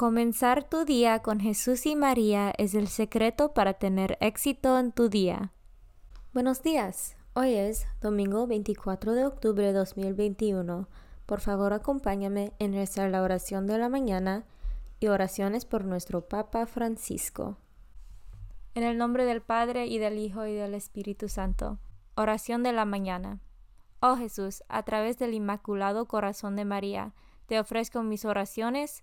Comenzar tu día con Jesús y María es el secreto para tener éxito en tu día. Buenos días. Hoy es domingo 24 de octubre de 2021. Por favor, acompáñame en rezar la oración de la mañana y oraciones por nuestro Papa Francisco. En el nombre del Padre y del Hijo y del Espíritu Santo. Oración de la mañana. Oh Jesús, a través del Inmaculado Corazón de María, te ofrezco mis oraciones,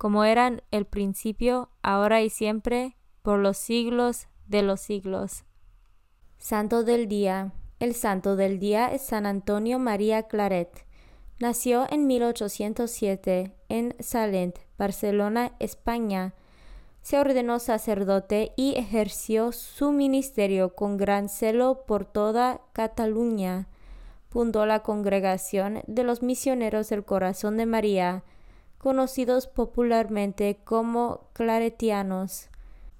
como eran el principio, ahora y siempre, por los siglos de los siglos. Santo del Día. El santo del día es San Antonio María Claret. Nació en 1807 en Salent, Barcelona, España. Se ordenó sacerdote y ejerció su ministerio con gran celo por toda Cataluña. Fundó la congregación de los misioneros del corazón de María, conocidos popularmente como claretianos.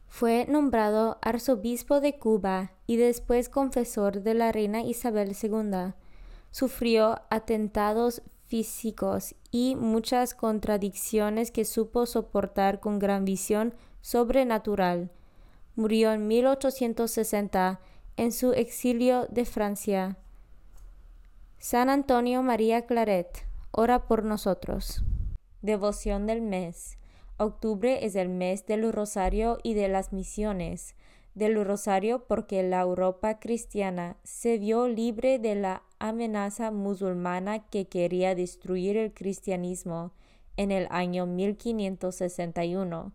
Fue nombrado arzobispo de Cuba y después confesor de la reina Isabel II. Sufrió atentados físicos y muchas contradicciones que supo soportar con gran visión sobrenatural. Murió en 1860 en su exilio de Francia. San Antonio María Claret, ora por nosotros. Devoción del mes. Octubre es el mes del rosario y de las misiones. Del rosario porque la Europa cristiana se vio libre de la amenaza musulmana que quería destruir el cristianismo en el año 1561,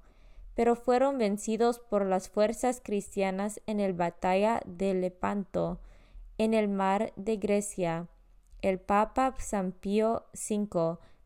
pero fueron vencidos por las fuerzas cristianas en la batalla de Lepanto, en el mar de Grecia. El Papa San Pío V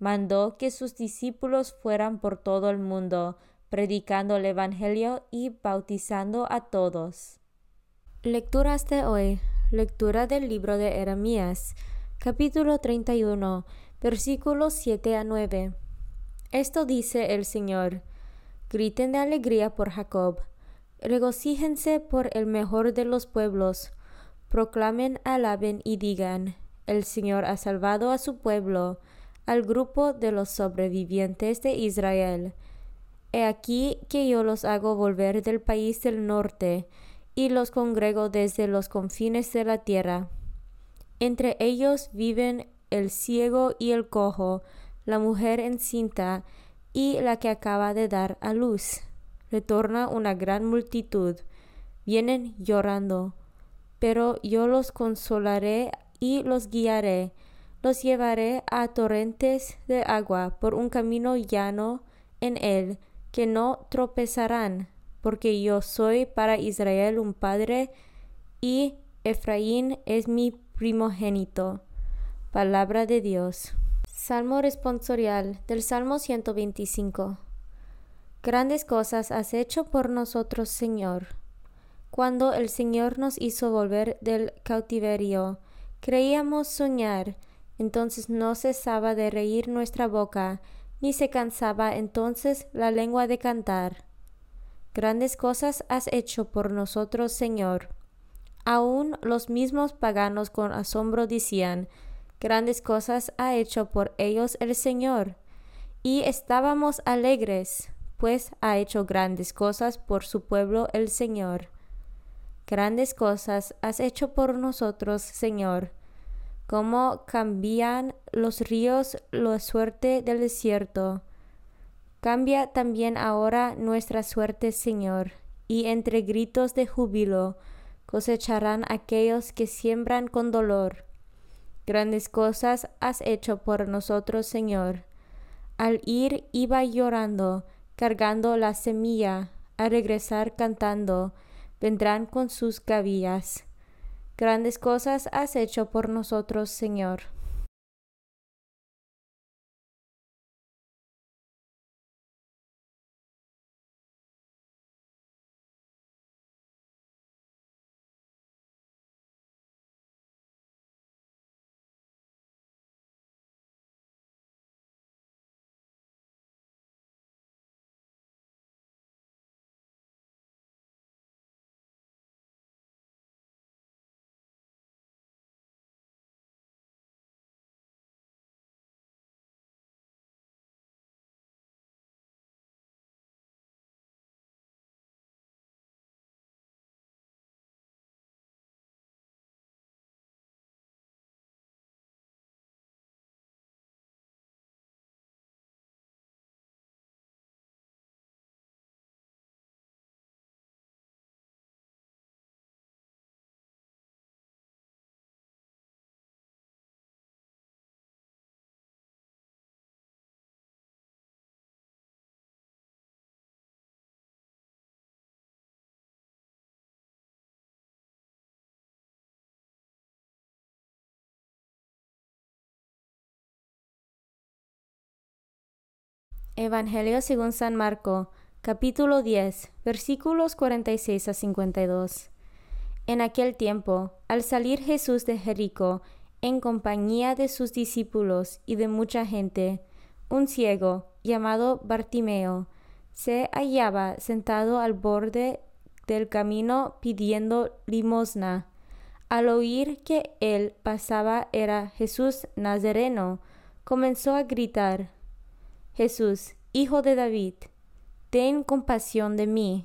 mandó que sus discípulos fueran por todo el mundo, predicando el Evangelio y bautizando a todos. Lecturas de hoy. Lectura del libro de Jeremías, capítulo 31, versículos 7 a 9. Esto dice el Señor. Griten de alegría por Jacob, regocíjense por el mejor de los pueblos, proclamen, alaben y digan, el Señor ha salvado a su pueblo, al grupo de los sobrevivientes de Israel. He aquí que yo los hago volver del país del norte, y los congrego desde los confines de la tierra. Entre ellos viven el ciego y el cojo, la mujer encinta y la que acaba de dar a luz. Retorna una gran multitud. Vienen llorando. Pero yo los consolaré y los guiaré. Los llevaré a torrentes de agua por un camino llano en él, que no tropezarán, porque yo soy para Israel un padre y Efraín es mi primogénito. Palabra de Dios. Salmo responsorial del Salmo 125. Grandes cosas has hecho por nosotros, Señor. Cuando el Señor nos hizo volver del cautiverio, creíamos soñar, entonces no cesaba de reír nuestra boca, ni se cansaba entonces la lengua de cantar. Grandes cosas has hecho por nosotros, Señor. Aún los mismos paganos con asombro decían, Grandes cosas ha hecho por ellos el Señor. Y estábamos alegres, pues ha hecho grandes cosas por su pueblo el Señor. Grandes cosas has hecho por nosotros, Señor. Cómo cambian los ríos la suerte del desierto. Cambia también ahora nuestra suerte, Señor, y entre gritos de júbilo cosecharán aquellos que siembran con dolor Grandes cosas has hecho por nosotros, Señor. Al ir iba llorando, cargando la semilla, a regresar cantando, vendrán con sus gavillas. Grandes cosas has hecho por nosotros, Señor. Evangelio según San Marco, capítulo 10, versículos 46 a 52. En aquel tiempo, al salir Jesús de Jericó, en compañía de sus discípulos y de mucha gente, un ciego, llamado Bartimeo, se hallaba sentado al borde del camino pidiendo limosna. Al oír que él pasaba era Jesús Nazareno, comenzó a gritar, Jesús, Hijo de David, ten compasión de mí.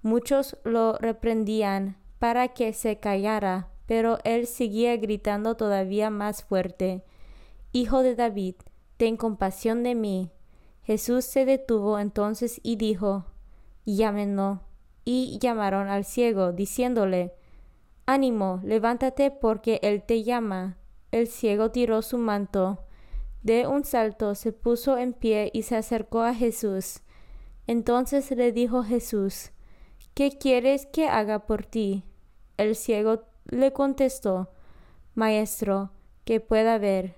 Muchos lo reprendían para que se callara, pero él seguía gritando todavía más fuerte, Hijo de David, ten compasión de mí. Jesús se detuvo entonces y dijo, Llámenlo. Y llamaron al ciego, diciéndole, Ánimo, levántate porque él te llama. El ciego tiró su manto, de un salto se puso en pie y se acercó a Jesús. Entonces le dijo Jesús, ¿Qué quieres que haga por ti? El ciego le contestó, Maestro, que pueda ver.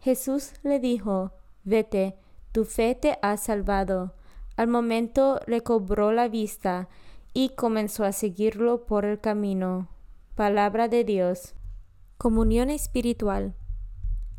Jesús le dijo, Vete, tu fe te ha salvado. Al momento recobró la vista y comenzó a seguirlo por el camino. Palabra de Dios. Comunión espiritual.